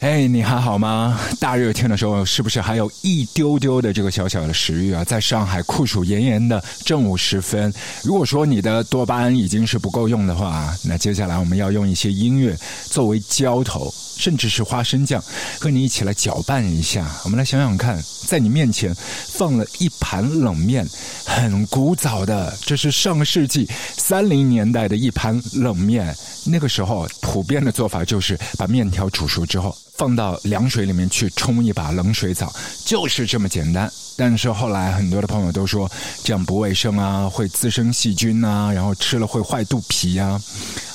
哎，你还好吗？大热天的时候，是不是还有一丢丢的这个小小的食欲啊？在上海酷暑炎炎的正午时分，如果说你的多巴胺已经是不够用的话，那接下来我们要用一些音乐作为浇头，甚至是花生酱，和你一起来搅拌一下。我们来想想看，在你面前放了一盘冷面，很古早的，这是上世纪三零年代的一盘冷面。那个时候普遍的做法就是把面条煮熟之后。放到凉水里面去冲一把冷水澡，就是这么简单。但是后来很多的朋友都说这样不卫生啊，会滋生细菌啊，然后吃了会坏肚皮呀。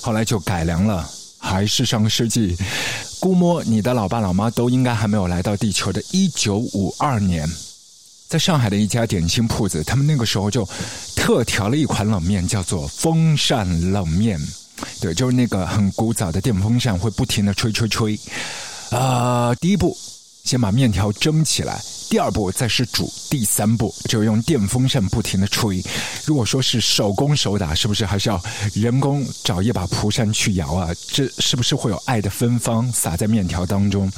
后来就改良了，还是上个世纪，估摸你的老爸老妈都应该还没有来到地球的一九五二年，在上海的一家点心铺子，他们那个时候就特调了一款冷面，叫做风扇冷面。对，就是那个很古早的电风扇会不停的吹吹吹。啊，第一步，先把面条蒸起来；第二步，再是煮；第三步，就用电风扇不停的吹。如果说是手工手打，是不是还是要人工找一把蒲扇去摇啊？这是不是会有爱的芬芳洒在面条当中？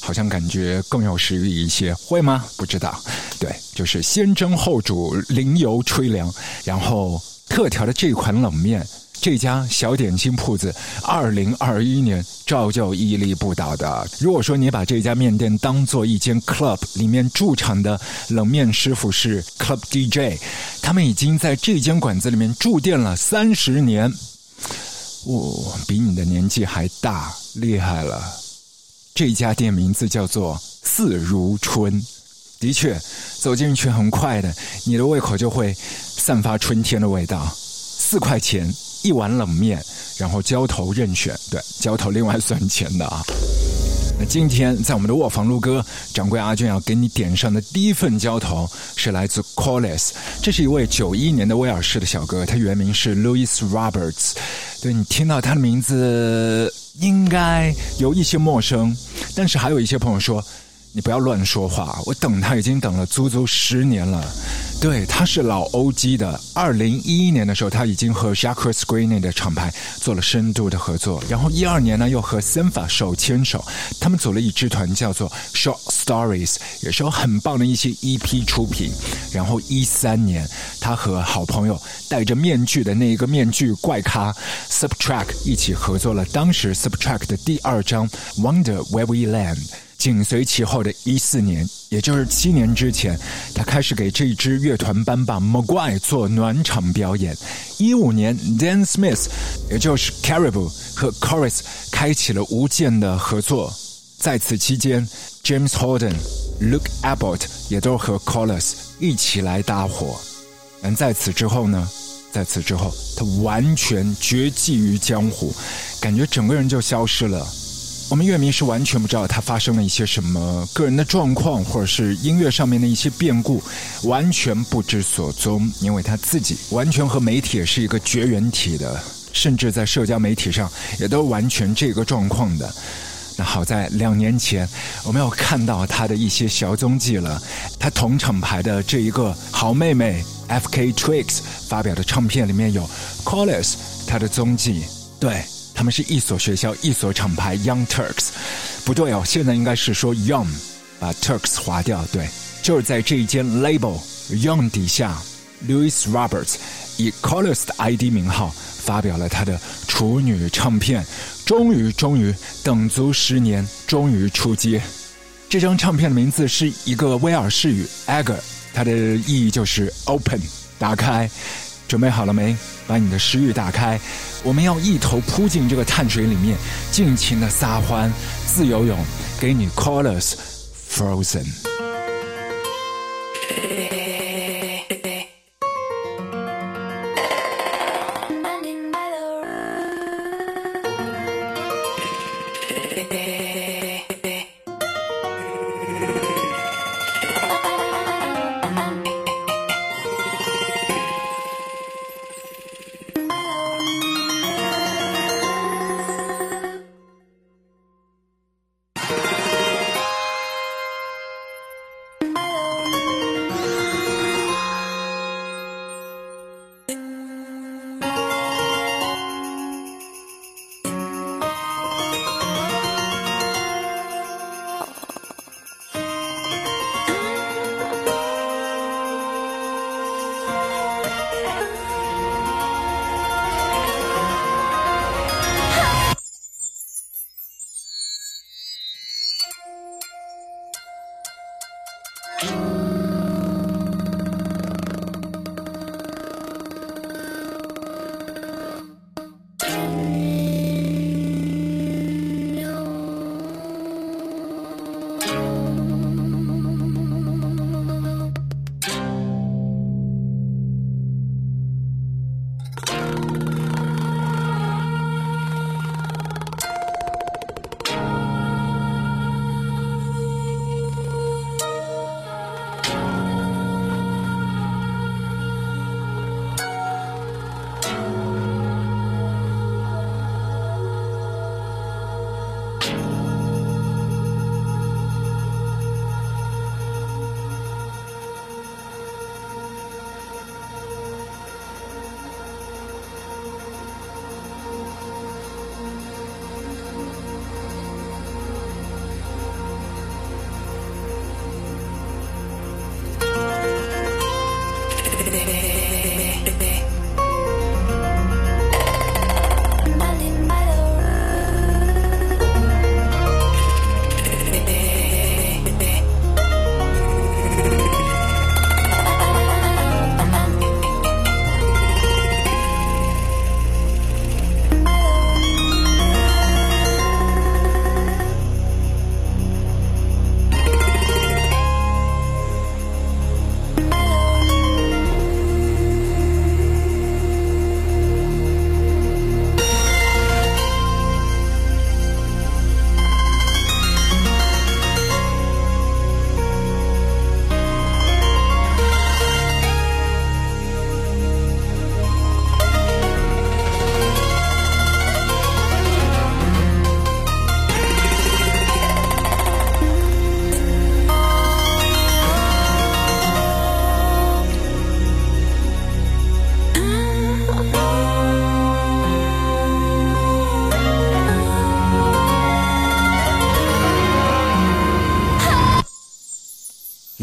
好像感觉更有食欲一些，会吗？不知道。对，就是先蒸后煮，淋油吹凉，然后特调的这款冷面。这家小点心铺子，二零二一年照旧屹立不倒的。如果说你把这家面店当做一间 club，里面驻场的冷面师傅是 club DJ，他们已经在这间馆子里面驻店了三十年，哦，比你的年纪还大，厉害了。这家店名字叫做四如春，的确，走进去很快的，你的胃口就会散发春天的味道。四块钱。一碗冷面，然后浇头任选，对，浇头另外算钱的啊。那今天在我们的卧房录歌，掌柜阿俊要给你点上的第一份浇头是来自 Collis，这是一位九一年的威尔士的小哥，他原名是 Louis Roberts。对你听到他的名字应该有一些陌生，但是还有一些朋友说。你不要乱说话，我等他已经等了足足十年了。对，他是老欧基的。二零一一年的时候，他已经和 Jacques Screening 的厂牌做了深度的合作。然后一二年呢，又和 Senfa 手牵手，他们组了一支团叫做 Short Stories，也是有很棒的一些 EP 出品。然后一三年，他和好朋友戴着面具的那一个面具怪咖 Subtract 一起合作了当时 Subtract 的第二张 Wonder Where We Land。紧随其后的一四年，也就是七年之前，他开始给这支乐团班把 m a g u i r e 做暖场表演。一五年，Dan Smith，也就是 Caribou 和 Chorus 开启了无间的合作。在此期间，James Holden、Luke Abbott 也都和 Chorus 一起来搭伙。但在此之后呢？在此之后，他完全绝迹于江湖，感觉整个人就消失了。我们乐迷是完全不知道他发生了一些什么个人的状况，或者是音乐上面的一些变故，完全不知所踪。因为他自己完全和媒体是一个绝缘体的，甚至在社交媒体上也都完全这个状况的。那好在两年前，我们有看到他的一些小踪迹了。他同厂牌的这一个好妹妹 F.K. Twigs 发表的唱片里面有 Collis 他的踪迹，对。他们是一所学校，一所厂牌，Young Turks，不对哦，现在应该是说 Young，把 Turks 划掉，对，就是在这一间 Label Young 底下，Louis Roberts 以 Colors 的 ID 名号发表了他的处女唱片，终于，终于等足十年，终于出街。这张唱片的名字是一个威尔士语 a g e r 它的意义就是 Open，打开。准备好了没？把你的食欲打开，我们要一头扑进这个碳水里面，尽情的撒欢、自由泳，给你 Colors Frozen。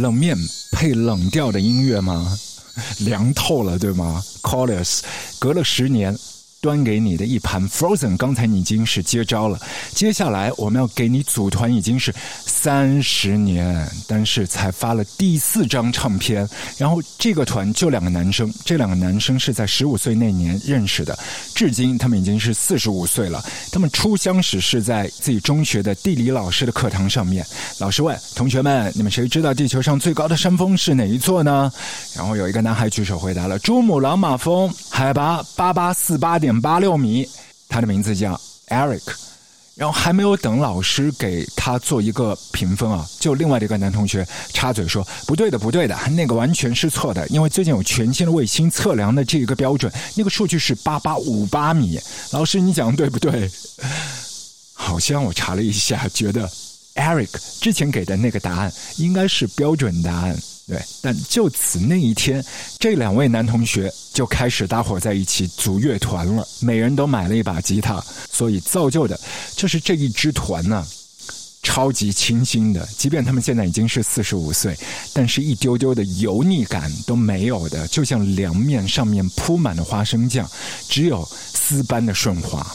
冷面配冷调的音乐吗？凉透了，对吗？Colors，隔了十年。端给你的一盘 Frozen，刚才你已经是接招了。接下来我们要给你组团，已经是三十年，但是才发了第四张唱片。然后这个团就两个男生，这两个男生是在十五岁那年认识的，至今他们已经是四十五岁了。他们初相识是在自己中学的地理老师的课堂上面，老师问同学们：“你们谁知道地球上最高的山峰是哪一座呢？”然后有一个男孩举手回答了：“珠穆朗玛峰，海拔八八四八点。”八六米，他的名字叫 Eric，然后还没有等老师给他做一个评分啊，就另外的一个男同学插嘴说：“不对的，不对的，那个完全是错的，因为最近有全新的卫星测量的这一个标准，那个数据是八八五八米。”老师，你讲对不对？好像我查了一下，觉得 Eric 之前给的那个答案应该是标准答案。对，但就此那一天，这两位男同学就开始搭伙在一起组乐团了。每人都买了一把吉他，所以造就的就是这一支团呢，超级清新的。即便他们现在已经是四十五岁，但是一丢丢的油腻感都没有的，就像凉面上面铺满了花生酱，只有丝般的顺滑。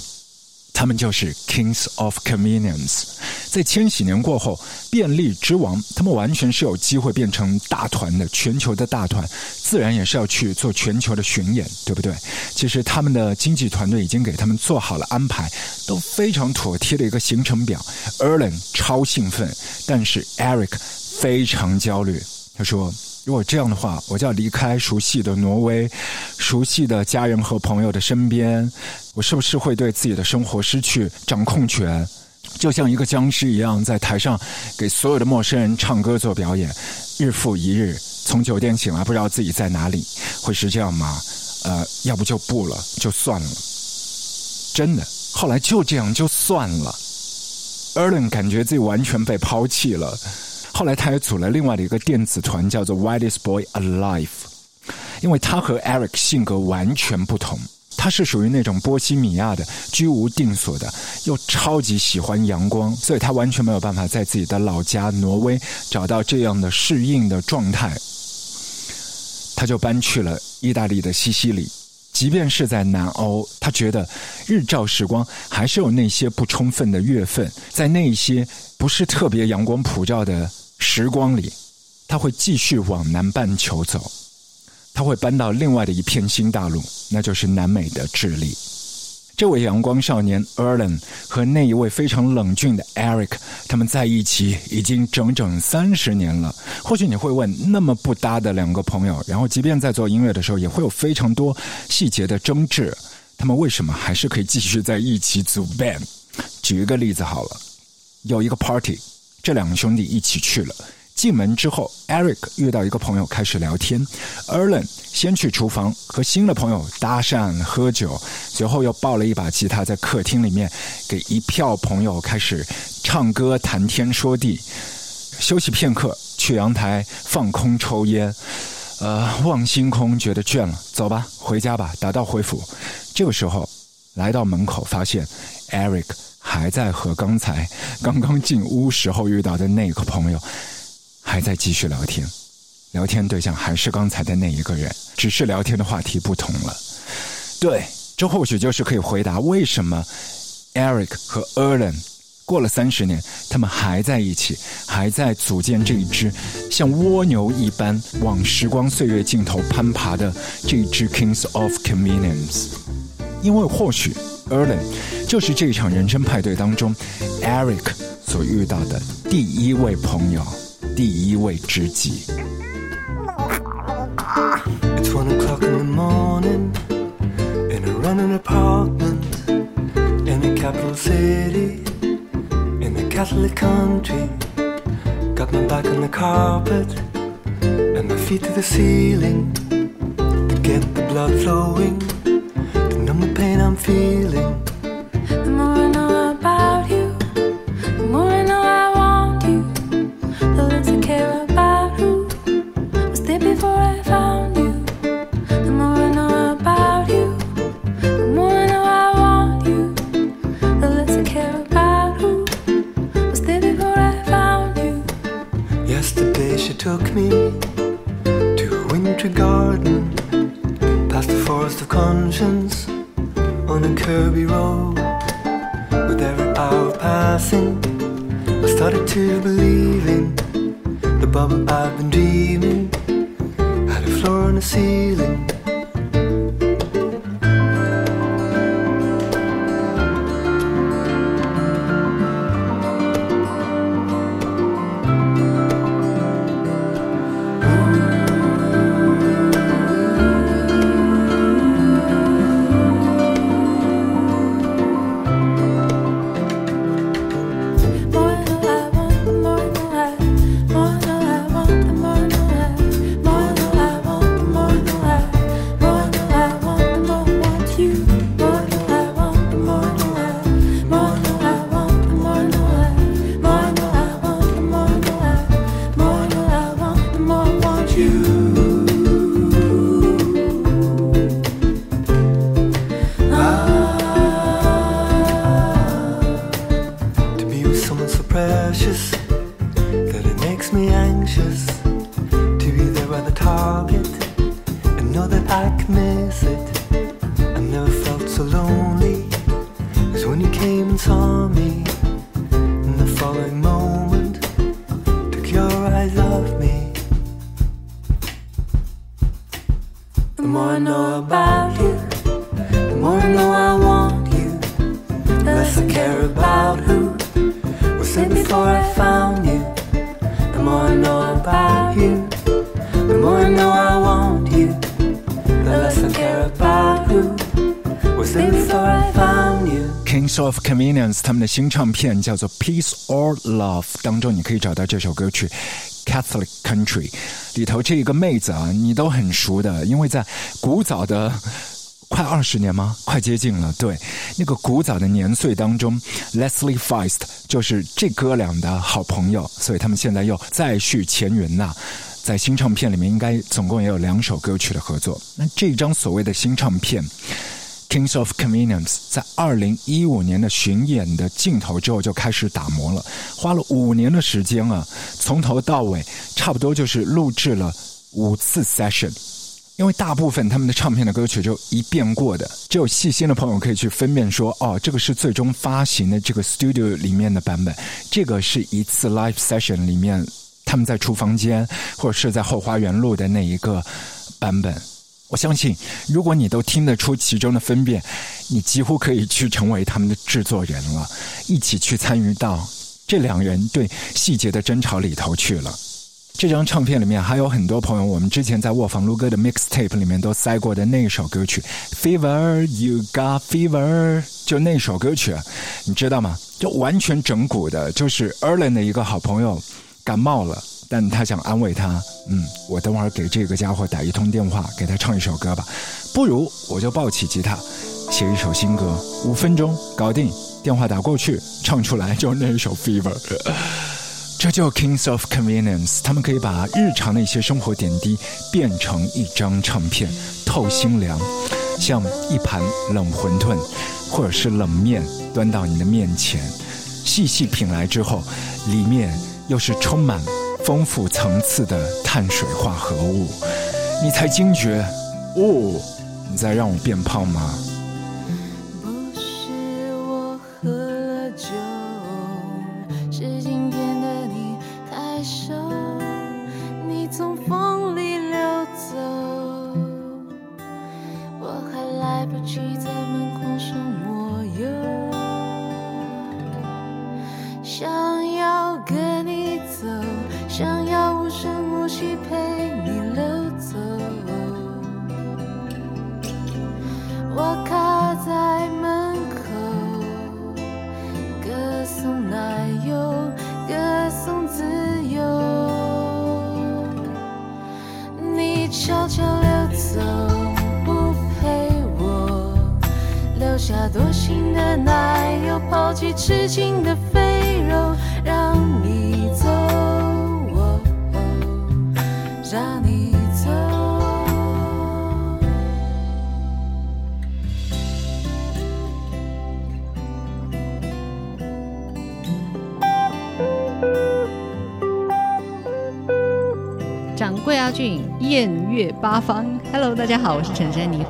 他们就是 Kings of Convenience，在千禧年过后，便利之王，他们完全是有机会变成大团的，全球的大团，自然也是要去做全球的巡演，对不对？其实他们的经纪团队已经给他们做好了安排，都非常妥帖的一个行程表。Erlen 超兴奋，但是 Eric 非常焦虑，他说。如果这样的话，我就要离开熟悉的挪威，熟悉的家人和朋友的身边，我是不是会对自己的生活失去掌控权？就像一个僵尸一样，在台上给所有的陌生人唱歌做表演，日复一日，从酒店醒来不知道自己在哪里，会是这样吗？呃，要不就不了，就算了。真的，后来就这样就算了。Erlen 感觉自己完全被抛弃了。后来，他也组了另外的一个电子团，叫做 Whitest Boy Alive。因为他和 Eric 性格完全不同，他是属于那种波西米亚的居无定所的，又超级喜欢阳光，所以他完全没有办法在自己的老家挪威找到这样的适应的状态。他就搬去了意大利的西西里。即便是在南欧，他觉得日照时光还是有那些不充分的月份，在那些不是特别阳光普照的。时光里，他会继续往南半球走，他会搬到另外的一片新大陆，那就是南美的智利。这位阳光少年 e r l a n 和那一位非常冷峻的 Eric，他们在一起已经整整三十年了。或许你会问，那么不搭的两个朋友，然后即便在做音乐的时候，也会有非常多细节的争执，他们为什么还是可以继续在一起组 band？举一个例子好了，有一个 party。这两个兄弟一起去了。进门之后，Eric 遇到一个朋友开始聊天。Erlen 先去厨房和新的朋友搭讪喝酒，随后又抱了一把吉他在客厅里面给一票朋友开始唱歌、谈天说地。休息片刻，去阳台放空抽烟，呃，望星空，觉得倦了，走吧，回家吧，打道回府。这个时候来到门口，发现 Eric。还在和刚才刚刚进屋时候遇到的那个朋友，还在继续聊天，聊天对象还是刚才的那一个人，只是聊天的话题不同了。对，这或许就是可以回答为什么 Eric 和 Erlen 过了三十年，他们还在一起，还在组建这一支像蜗牛一般往时光岁月尽头攀爬的这一支 Kings of Convenience，因为或许。Erlen 就是这场人生派对当中，Eric 所遇到的第一位朋友，第一位知己。It's one o'clock in the morning in a running apartment in the capital city in the Catholic country. Got my back on the carpet and my feet to the ceiling to get the blood flowing the pain I'm feeling. 新唱片叫做《Peace or Love》，当中你可以找到这首歌曲《Catholic Country》里头这一个妹子啊，你都很熟的，因为在古早的快二十年吗？快接近了。对，那个古早的年岁当中，Leslie Feist 就是这哥俩的好朋友，所以他们现在又再续前缘呐。在新唱片里面，应该总共也有两首歌曲的合作。那这张所谓的新唱片。Kings of Convenience 在二零一五年的巡演的镜头之后就开始打磨了，花了五年的时间啊，从头到尾差不多就是录制了五次 session。因为大部分他们的唱片的歌曲就一遍过的，只有细心的朋友可以去分辨说，哦，这个是最终发行的这个 studio 里面的版本，这个是一次 live session 里面他们在厨房间或者是在后花园录的那一个版本。我相信，如果你都听得出其中的分辨，你几乎可以去成为他们的制作人了，一起去参与到这两人对细节的争吵里头去了。这张唱片里面还有很多朋友，我们之前在卧房录歌的 mixtape 里面都塞过的那首歌曲《Fever You Got Fever》，就那首歌曲，你知道吗？就完全整蛊的，就是 Erlen 的一个好朋友感冒了。但他想安慰他，嗯，我等会儿给这个家伙打一通电话，给他唱一首歌吧。不如我就抱起吉他，写一首新歌，五分钟搞定。电话打过去，唱出来就那一首《Fever》。这就 Kings of Convenience，他们可以把日常的一些生活点滴变成一张唱片，透心凉，像一盘冷馄饨或者是冷面端到你的面前，细细品来之后，里面又是充满。丰富层次的碳水化合物，你才惊觉，哦，你在让我变胖吗？月八方。Hello，大家好，我是陈珊妮。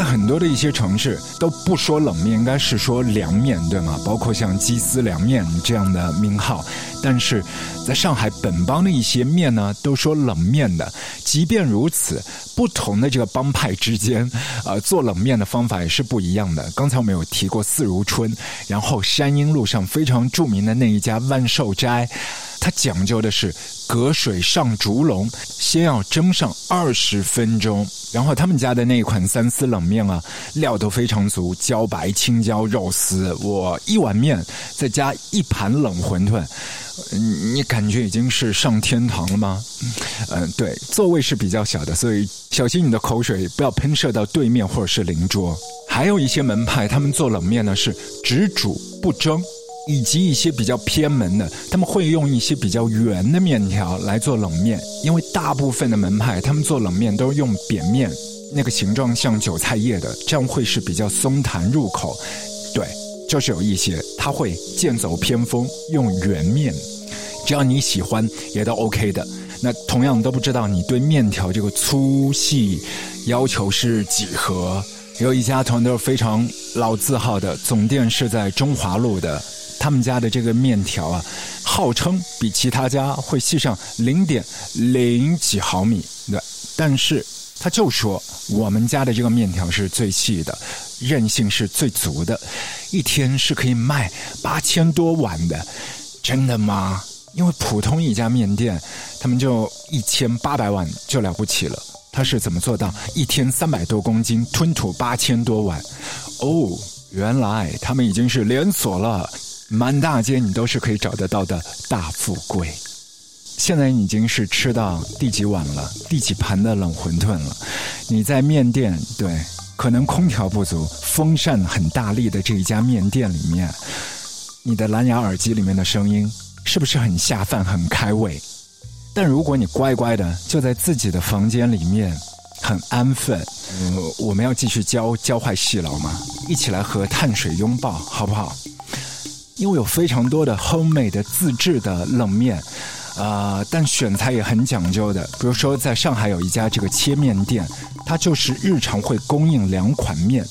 在很多的一些城市都不说冷面，应该是说凉面，对吗？包括像鸡丝凉面这样的名号。但是，在上海本帮的一些面呢，都说冷面的。即便如此，不同的这个帮派之间，呃，做冷面的方法也是不一样的。刚才我们有提过四如春，然后山阴路上非常著名的那一家万寿斋。它讲究的是隔水上竹笼，先要蒸上二十分钟，然后他们家的那款三丝冷面啊，料都非常足，茭白、青椒、肉丝，我一碗面再加一盘冷馄饨，你感觉已经是上天堂了吗？嗯，对，座位是比较小的，所以小心你的口水不要喷射到对面或者是邻桌。还有一些门派，他们做冷面呢是只煮不蒸。以及一些比较偏门的，他们会用一些比较圆的面条来做冷面，因为大部分的门派他们做冷面都是用扁面，那个形状像韭菜叶的，这样会是比较松弹入口。对，就是有一些他会剑走偏锋，用圆面，只要你喜欢也都 OK 的。那同样都不知道你对面条这个粗细要求是几何？有一家团队非常老字号的总店是在中华路的。他们家的这个面条啊，号称比其他家会细上零点零几毫米，对，但是他就说我们家的这个面条是最细的，韧性是最足的，一天是可以卖八千多碗的，真的吗？因为普通一家面店，他们就一千八百碗就了不起了，他是怎么做到一天三百多公斤吞吐八千多碗？哦，原来他们已经是连锁了。满大街你都是可以找得到的大富贵。现在已经是吃到第几碗了，第几盘的冷馄饨了。你在面店，对，可能空调不足，风扇很大力的这一家面店里面，你的蓝牙耳机里面的声音是不是很下饭、很开胃？但如果你乖乖的就在自己的房间里面，很安分，我们要继续教教坏细佬吗？一起来和碳水拥抱，好不好？因为有非常多的 homemade 的自制的冷面，啊，但选材也很讲究的。比如说，在上海有一家这个切面店，它就是日常会供应两款面，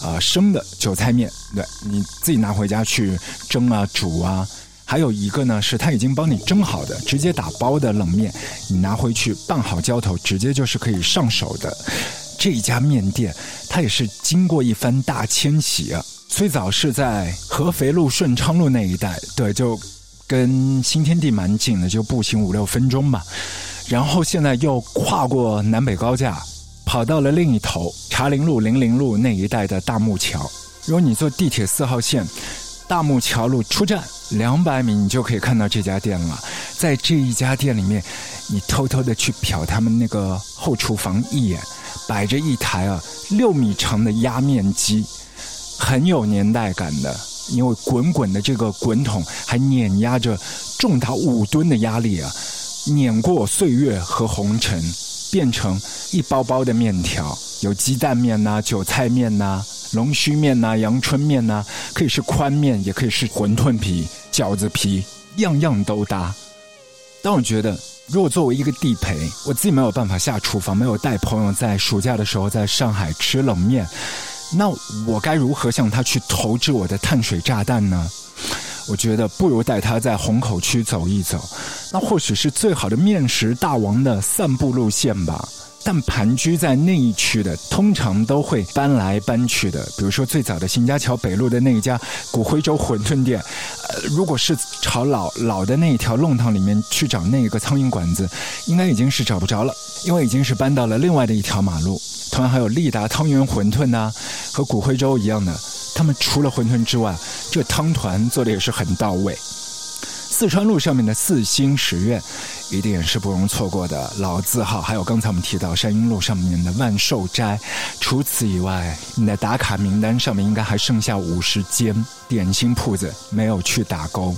啊，生的韭菜面，对你自己拿回家去蒸啊、煮啊；还有一个呢，是它已经帮你蒸好的，直接打包的冷面，你拿回去拌好浇头，直接就是可以上手的。这一家面店，它也是经过一番大迁徙啊。最早是在合肥路、顺昌路那一带，对，就跟新天地蛮近的，就步行五六分钟吧。然后现在又跨过南北高架，跑到了另一头茶陵路、零陵路那一带的大木桥。如果你坐地铁四号线，大木桥路出站两百米，你就可以看到这家店了。在这一家店里面，你偷偷的去瞟他们那个后厨房一眼，摆着一台啊六米长的压面机，很有年代感的，因为滚滚的这个滚筒还碾压着重达五吨的压力啊。碾过岁月和红尘，变成一包包的面条，有鸡蛋面呐、韭菜面呐、龙须面呐、阳春面呐，可以是宽面，也可以是馄饨皮、饺子皮，样样都搭。但我觉得，如果作为一个地陪，我自己没有办法下厨房，没有带朋友在暑假的时候在上海吃冷面，那我该如何向他去投掷我的碳水炸弹呢？我觉得不如带他在虹口区走一走，那或许是最好的面食大王的散步路线吧。但盘踞在那一区的，通常都会搬来搬去的。比如说最早的新家桥北路的那一家骨灰粥馄饨店，呃，如果是朝老老的那一条弄堂里面去找那个苍蝇馆子，应该已经是找不着了，因为已经是搬到了另外的一条马路。同样还有利达汤圆馄饨呐，和骨灰粥一样的。他们除了馄饨之外，这汤团做的也是很到位。四川路上面的四星食苑，一定也是不容错过的老字号。还有刚才我们提到山阴路上面的万寿斋。除此以外，你的打卡名单上面应该还剩下五十间点心铺子没有去打勾。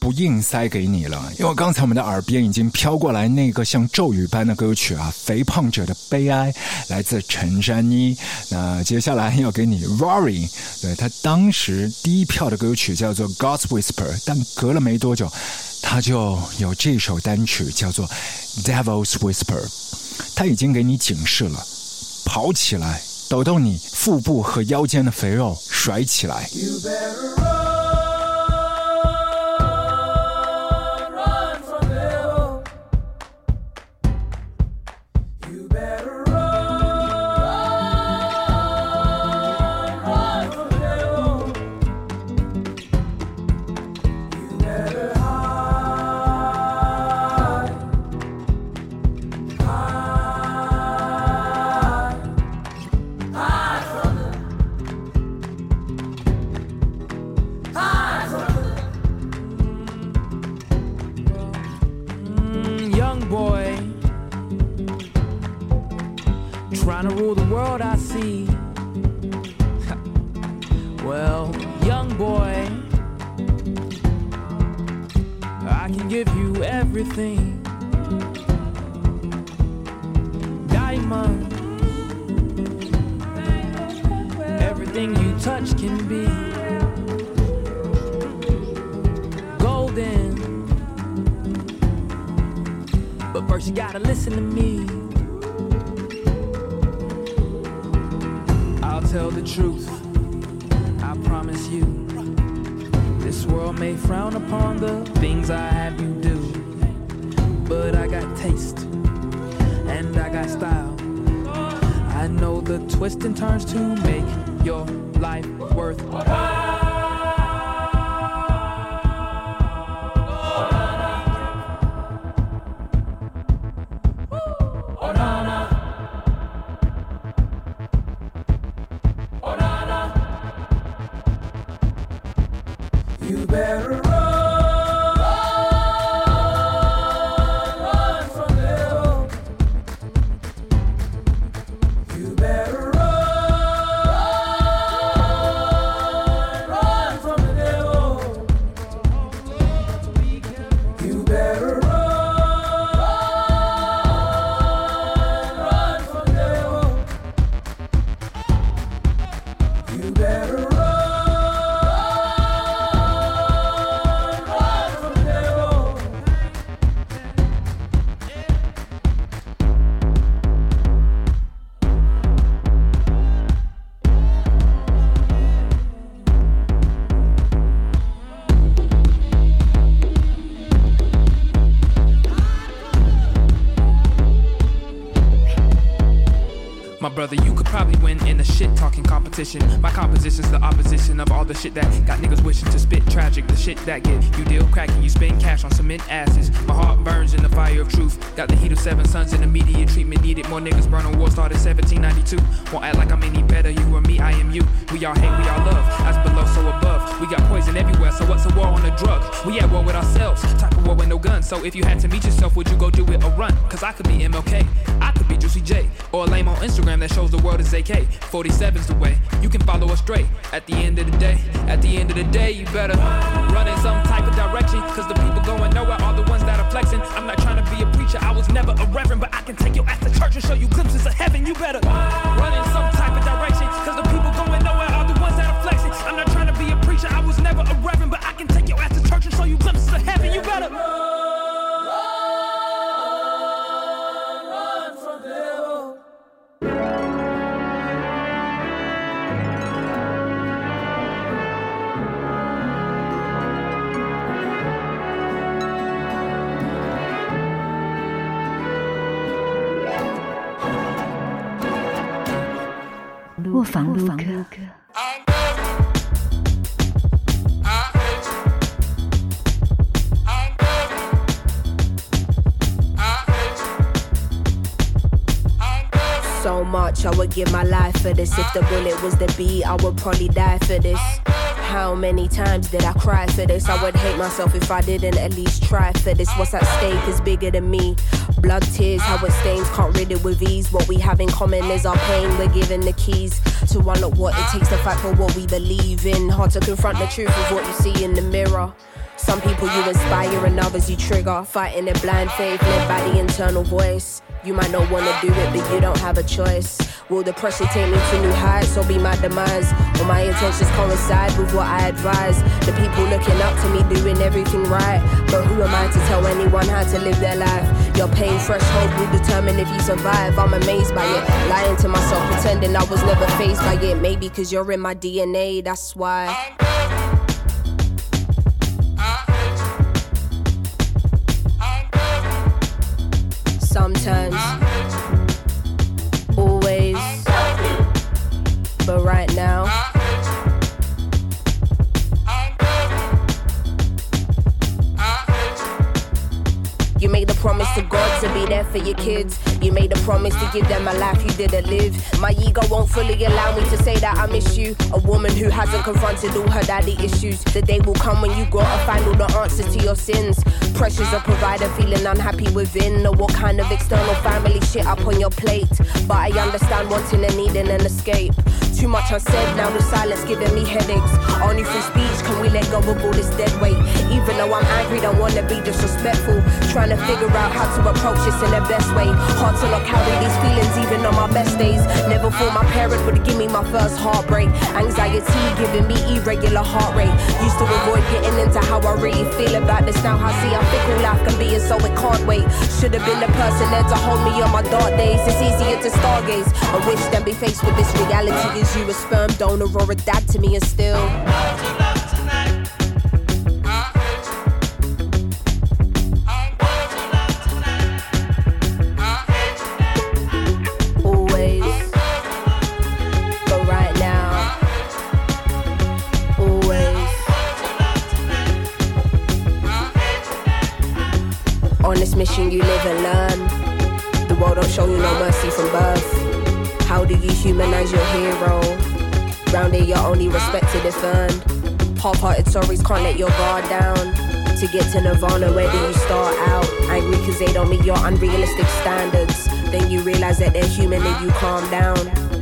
不硬塞给你了，因为刚才我们的耳边已经飘过来那个像咒语般的歌曲啊，《肥胖者的悲哀》来自陈珊妮。那接下来要给你 Rory，对他当时第一票的歌曲叫做《God's Whisper》，但隔了没多久，他就有这首单曲叫做《Devil's Whisper》，他已经给你警示了，跑起来，抖动你腹部和腰间的肥肉，甩起来。Trying to rule the world, I see. well, young boy, I can give you everything. Diamond. Everything you touch can be golden. But first, you gotta listen to me. tell the truth, I promise you. This world may frown upon the things I have you do, but I got taste and I got style. I know the twists and turns to make your life worth. Talking competition. My composition's the opposition of all the shit that got niggas wishing to spit tragic. The shit that get you deal cracking, you spend cash on cement asses. My heart burns in the fire of truth. Got the heat of seven suns and immediate treatment needed. More niggas burn on war started 1792. Won't act like I'm any better. You or me, I am you. We all hate, we all love. As below, so above. We got poison everywhere, so what's a war on a drug? We at war with ourselves. Type of war with no guns. So if you had to meet yourself, would you go do it or run? Cause I could be MLK. I be Juicy J. Or a lame on Instagram that shows the world is AK. 47's the way. You can follow us straight. At the end of the day, at the end of the day, you better run in some type of direction. Cause the people going nowhere are the ones that are flexing. I'm not trying to be a preacher, I was never a reverend, but I can take your ass to church and show you glimpses of heaven. You better run in some type of direction. Cause the 卧房录歌”。 so much. I would give my life for this. If the bullet was the beat, I would probably die for this. How many times did I cry for this? I would hate myself if I didn't at least try for this. What's at stake is bigger than me. Blood, tears, how it stains, can't rid it with ease. What we have in common is our pain. We're given the keys to unlock what it takes to fight for what we believe in. Hard to confront the truth of what you see in the mirror. Some people you inspire and others you trigger. Fighting in blind faith, led by the internal voice. You might not wanna do it, but you don't have a choice. Will the pressure take me to new heights or be my demise? Will my intentions coincide with what I advise? The people looking up to me doing everything right. But who am I to tell anyone how to live their life? Your pain threshold will determine if you survive. I'm amazed by it. Lying to myself, pretending I was never faced by it. Maybe cause you're in my DNA, that's why. Sometimes, your kids. You made a promise to give them a life you didn't live. My ego won't fully allow me to say that I miss you. A woman who hasn't confronted all her daddy issues. The day will come when you gotta find all the answers to your sins. Pressures of provider, feeling unhappy within. Know what kind of external family shit up on your plate. But I understand wanting and needing an escape. Too much unsaid, now the silence giving me headaches. Only through speech can we let go of all this dead weight. Even though I'm angry, don't wanna be disrespectful. Trying to figure out how to approach this in the best way. Hard to not carry these feelings even on my best days. Never thought my parents would give me my first heartbreak. Anxiety giving me irregular heart rate. Used to avoid getting into how I really feel about this. Now I see how fickle life can be, and so it can't wait. Should have been the person there to hold me on my dark days. It's easier to stargaze. I wish than be faced with this reality. Is you a sperm donor or a dad to me, and still. On this mission, you live and learn. The world don't show you no mercy from birth. How do you humanize your hero? Round here, you're only respected if earned. Half-hearted stories can't let your guard down. To get to Nirvana, where do you start out? Angry cause they don't meet your unrealistic standards. Then you realize that they're human and you calm down.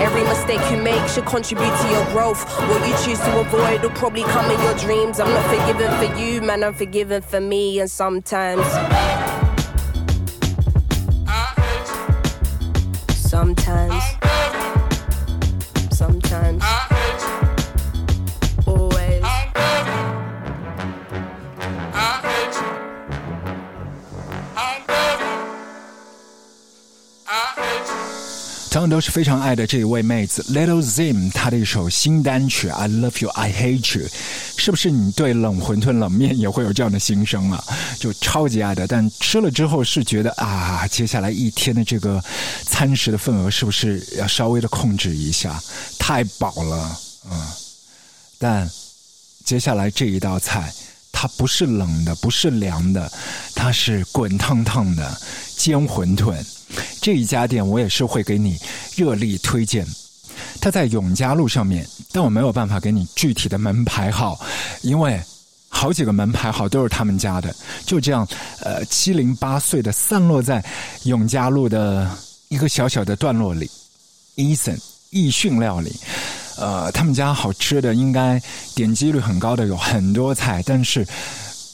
Every mistake you make should contribute to your growth. What you choose to avoid will probably come in your dreams. I'm not forgiven for you, man, I'm forgiven for me, and sometimes. 是非常爱的这一位妹子 Little Zim，她的一首新单曲《I Love You I Hate You》，是不是你对冷馄饨、冷面也会有这样的心声啊？就超级爱的，但吃了之后是觉得啊，接下来一天的这个餐食的份额是不是要稍微的控制一下？太饱了，嗯。但接下来这一道菜，它不是冷的，不是凉的，它是滚烫烫的煎馄饨。这一家店我也是会给你热力推荐，它在永嘉路上面，但我没有办法给你具体的门牌号，因为好几个门牌号都是他们家的，就这样，呃，七零八碎的散落在永嘉路的一个小小的段落里。Eason 易讯料理，呃，他们家好吃的应该点击率很高的有很多菜，但是。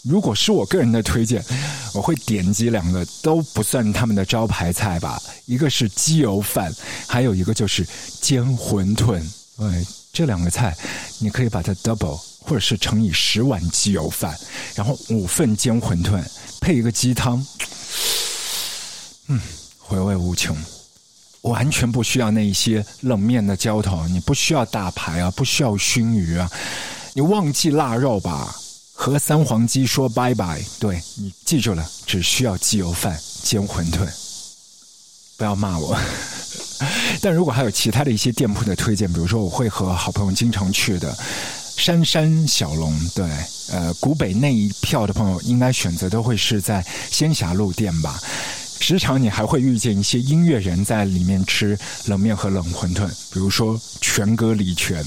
如果是我个人的推荐，我会点击两个都不算他们的招牌菜吧。一个是鸡油饭，还有一个就是煎馄饨。哎，这两个菜你可以把它 double，或者是乘以十碗鸡油饭，然后五份煎馄饨配一个鸡汤，嗯，回味无穷。完全不需要那一些冷面的浇头，你不需要大排啊，不需要熏鱼啊，你忘记腊肉吧。和三黄鸡说拜拜，对你记住了，只需要鸡油饭煎馄饨，不要骂我。但如果还有其他的一些店铺的推荐，比如说我会和好朋友经常去的山山小龙，对，呃，古北那一票的朋友应该选择都会是在仙霞路店吧。时常你还会遇见一些音乐人在里面吃冷面和冷馄饨，比如说全哥李全。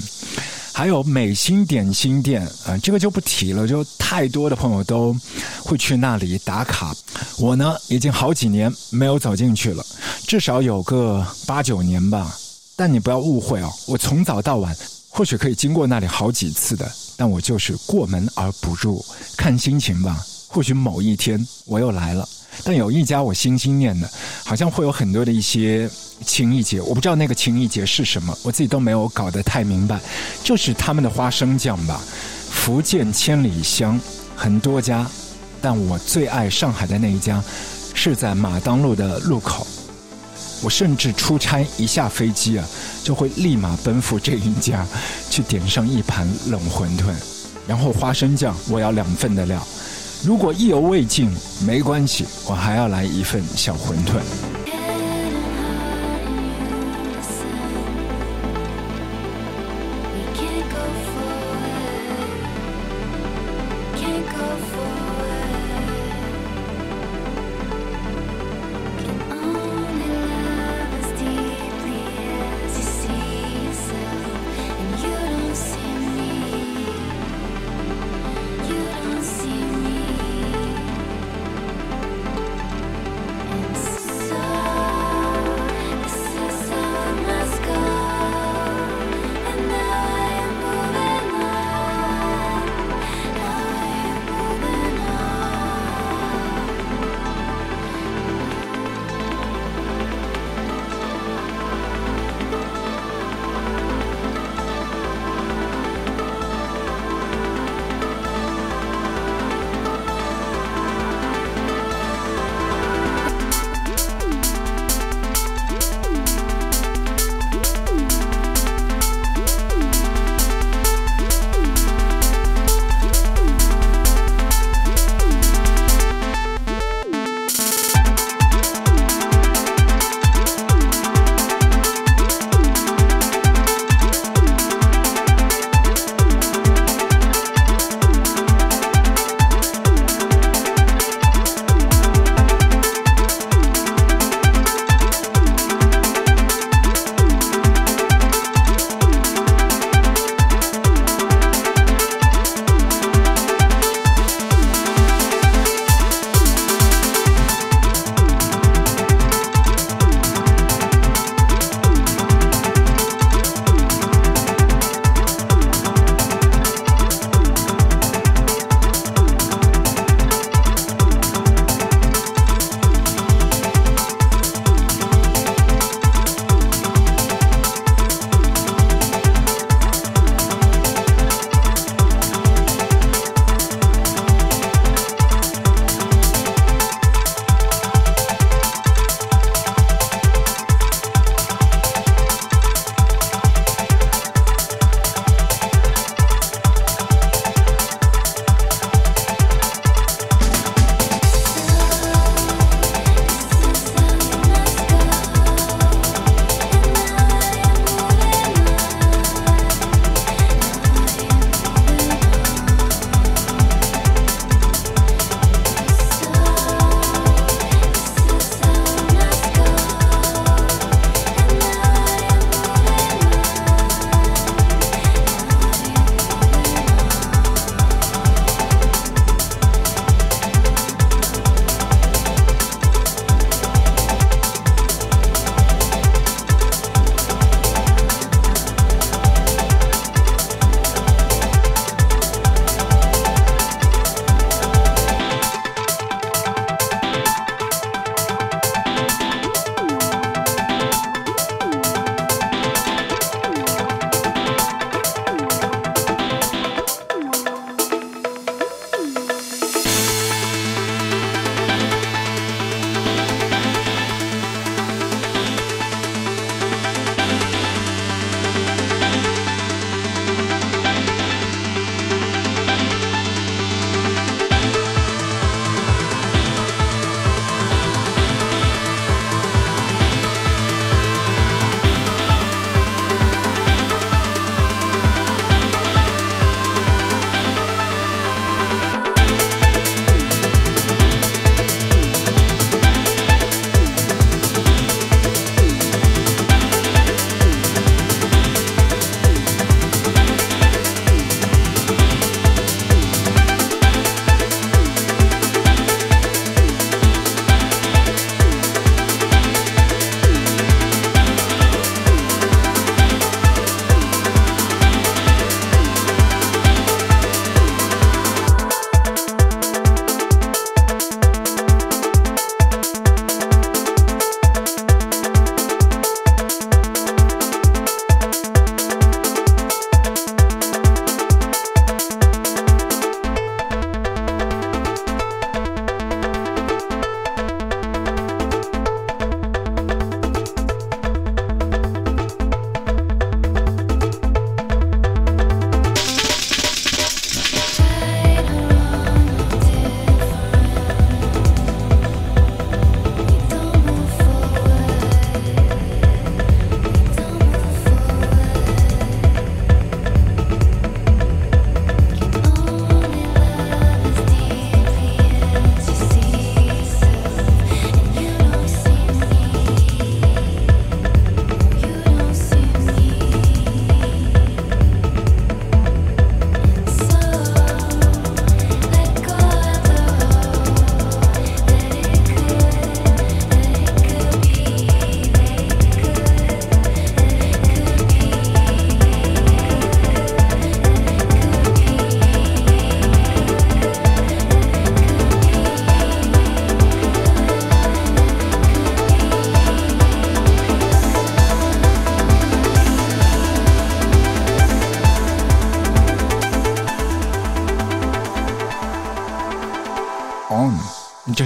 还有美心点心店，啊，这个就不提了，就太多的朋友都会去那里打卡。我呢，已经好几年没有走进去了，至少有个八九年吧。但你不要误会哦，我从早到晚或许可以经过那里好几次的，但我就是过门而不入，看心情吧。或许某一天我又来了。但有一家我心心念的，好像会有很多的一些情谊节，我不知道那个情谊节是什么，我自己都没有搞得太明白，就是他们的花生酱吧。福建千里香很多家，但我最爱上海的那一家，是在马当路的路口。我甚至出差一下飞机啊，就会立马奔赴这一家，去点上一盘冷馄饨，然后花生酱我要两份的料。如果意犹未尽，没关系，我还要来一份小馄饨。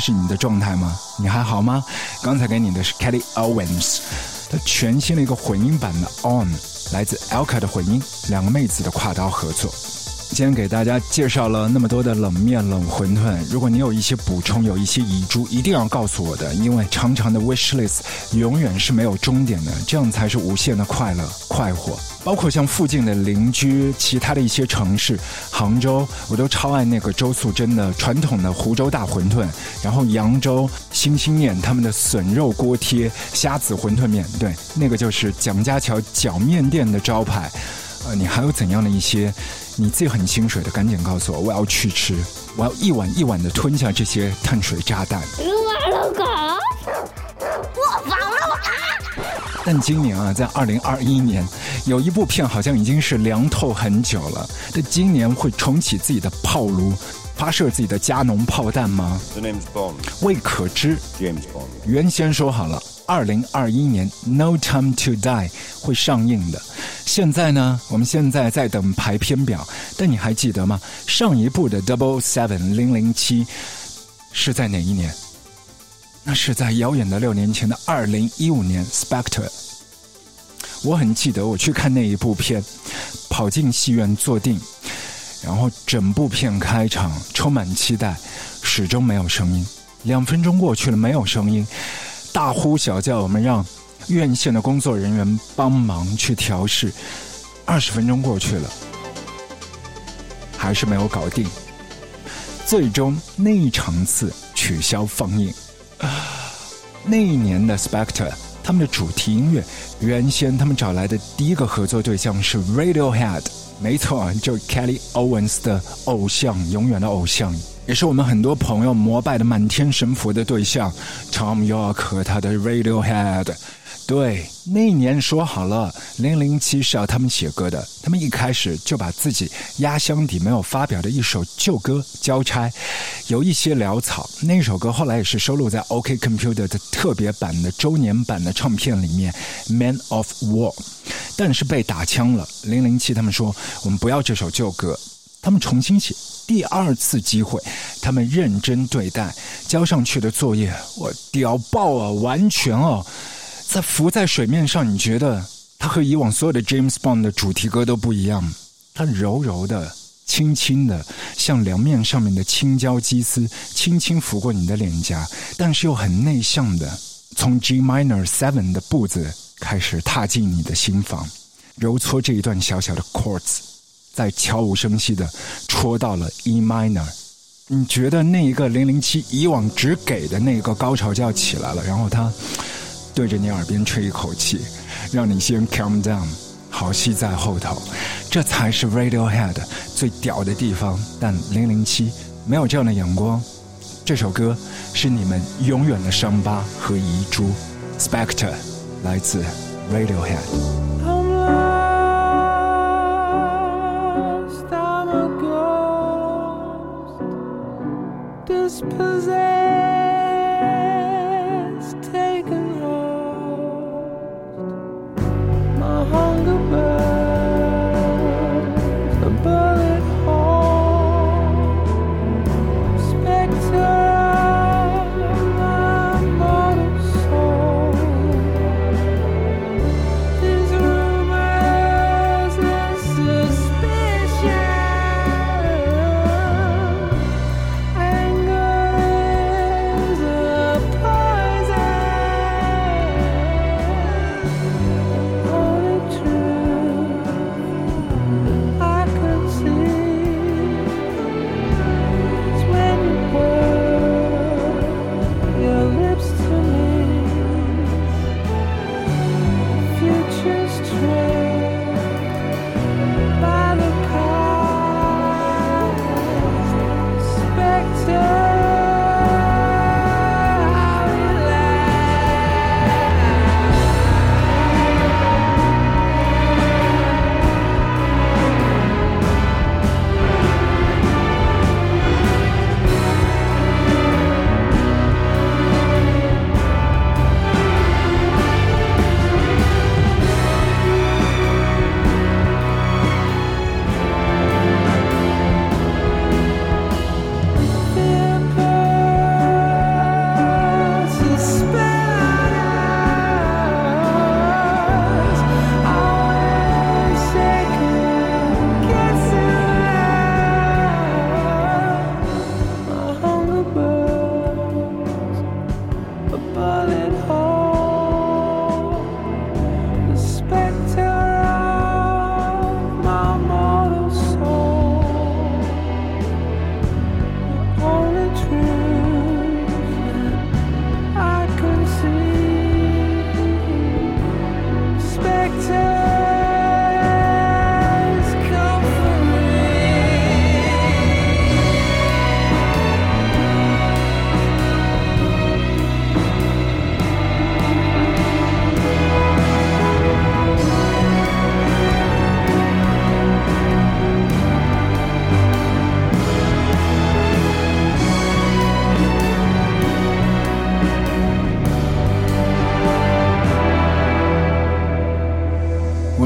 是你的状态吗？你还好吗？刚才给你的是 Kelly Owens 的全新的一个混音版的 On，来自 Elka 的混音，两个妹子的跨刀合作。今天给大家介绍了那么多的冷面、冷馄饨，如果你有一些补充、有一些遗珠，一定要告诉我的，因为长长的 wish list 永远是没有终点的，这样才是无限的快乐、快活。包括像附近的邻居、其他的一些城市，杭州，我都超爱那个周素珍的传统的湖州大馄饨，然后扬州新兴面他们的笋肉锅贴、虾子馄饨面，对，那个就是蒋家桥饺面店的招牌。呃，你还有怎样的一些你自己很心水的？赶紧告诉我，我要去吃，我要一碗一碗的吞下这些碳水炸弹。我了狗，但今年啊，在二零二一年，有一部片好像已经是凉透很久了。但今年会重启自己的炮炉，发射自己的加农炮弹吗？The name's Bond. 未可知。James Bond. 原先说好了，二零二一年《No Time to Die》会上映的。现在呢，我们现在在等排片表。但你还记得吗？上一部的《Double Seven 零零七》是在哪一年？那是在遥远的六年前的二零一五年，《Spectre》。我很记得我去看那一部片，跑进戏院坐定，然后整部片开场充满期待，始终没有声音。两分钟过去了，没有声音，大呼小叫，我们让院线的工作人员帮忙去调试。二十分钟过去了，还是没有搞定。最终那一场次取消放映。那一年的 Spectre，他们的主题音乐，原先他们找来的第一个合作对象是 Radiohead，没错，就 Kelly Owens 的偶像，永远的偶像，也是我们很多朋友膜拜的满天神佛的对象，Tom York 和他的 Radiohead。对，那一年说好了，零零七是要他们写歌的。他们一开始就把自己压箱底没有发表的一首旧歌交差，有一些潦草。那首歌后来也是收录在 OK Computer 的特别版的周年版的唱片里面，《Man of War》，但是被打枪了。零零七他们说，我们不要这首旧歌，他们重新写。第二次机会，他们认真对待，交上去的作业，我屌爆啊，完全哦。在浮在水面上，你觉得它和以往所有的 James Bond 的主题歌都不一样？它柔柔的、轻轻的，像凉面上面的青椒鸡丝，轻轻拂过你的脸颊，但是又很内向的，从 G minor seven 的步子开始踏进你的心房，揉搓这一段小小的 chords，再悄无声息的戳到了 E minor。你觉得那一个零零七以往只给的那个高潮就要起来了，然后他。对着你耳边吹一口气，让你先 calm down，好戏在后头，这才是 Radiohead 最屌的地方。但零零七没有这样的眼光，这首歌是你们永远的伤疤和遗珠。Spectre 来自 Radiohead。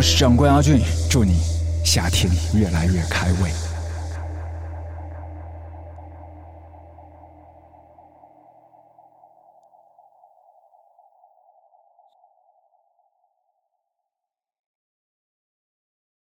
是长官阿俊，祝你夏天越来越开胃。